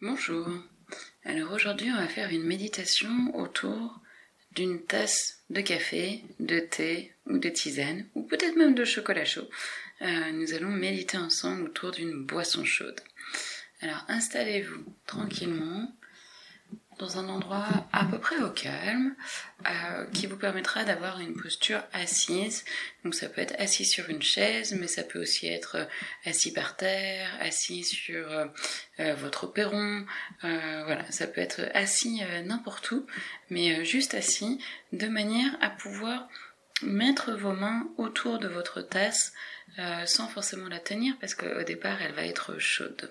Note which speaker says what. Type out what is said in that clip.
Speaker 1: Bonjour. Alors aujourd'hui, on va faire une méditation autour d'une tasse de café, de thé ou de tisane, ou peut-être même de chocolat chaud. Euh, nous allons méditer ensemble autour d'une boisson chaude. Alors installez-vous tranquillement dans un endroit à peu près au calme, euh, qui vous permettra d'avoir une posture assise. Donc ça peut être assis sur une chaise, mais ça peut aussi être euh, assis par terre, assis sur euh, votre perron. voilà, ça peut être assis n'importe où, mais juste assis, de manière à pouvoir mettre vos mains autour de votre tasse sans forcément la tenir, parce qu'au départ elle va être chaude.